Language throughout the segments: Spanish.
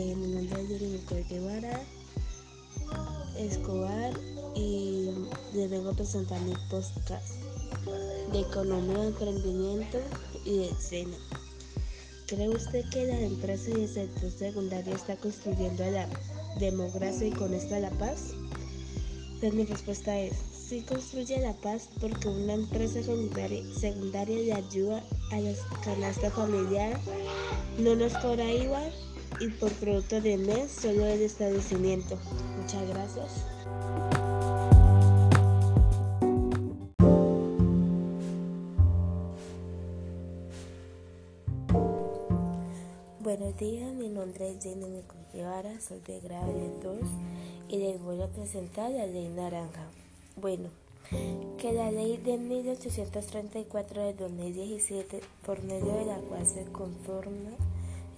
Eh, mi nombre es Yuri Guevara Escobar y les vengo a presentar mi podcast de economía, emprendimiento y de escena. ¿Cree usted que la empresa y el sector secundario está construyendo la democracia y con esta la paz? Pues mi respuesta es, sí construye la paz porque una empresa secundaria, secundaria de ayuda a la canasta familiar no nos cobra igual y por producto de mes solo el establecimiento. Muchas gracias. Buenos días, mi nombre es Jenny Guevara, soy de grado 2 y les voy a presentar la ley naranja. Bueno, que la ley de 1834 de 2017, por medio de la cual se conforma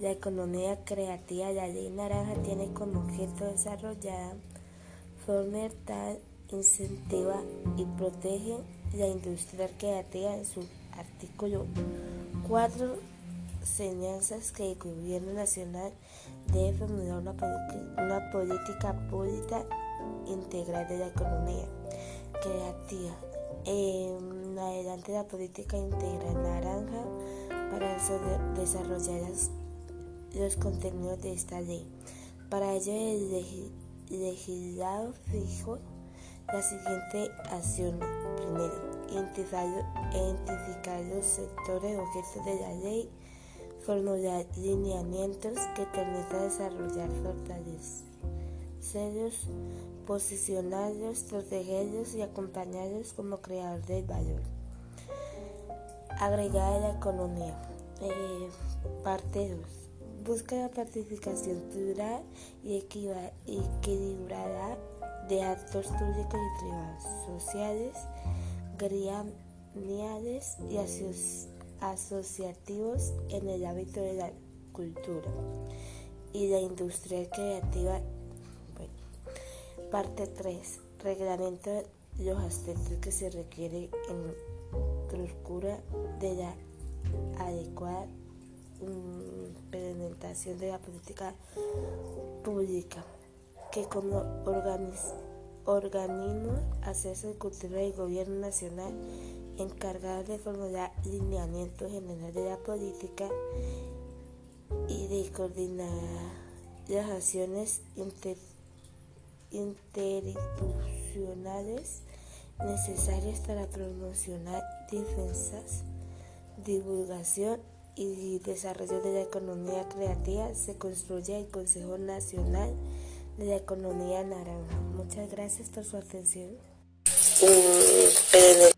la economía creativa, la ley naranja tiene como objeto desarrollar, fomentar, incentiva y protege la industria creativa en su artículo 4 enseñanzas que el gobierno nacional debe formular una, política pública integral de la economía creativa. Adelante la política integral naranja para desarrollar los contenidos de esta ley. Para ello el legislado fijó la siguiente acción. Primero, identificar los sectores objetos de la ley formular lineamientos que permitan desarrollar fortalecerlos, posicionarlos, protegerlos y acompañarlos como creador del valor. Agregar a la economía. Eh, parte 2. Busca la participación plural y equilibrada de actores públicos y privados, sociales, gremiales y asociativos en el ámbito de la cultura y la industria creativa. parte 3. Reglamento los aspectos que se requiere en procura de la adecuada de la política pública que como organismo acceso de cultura del gobierno nacional encargada de formular lineamientos generales de la política y de coordinar las acciones interinstitucionales necesarias para promocionar defensas, divulgación y desarrollo de la economía creativa se construye el Consejo Nacional de la Economía Naranja. Muchas gracias por su atención. Eh,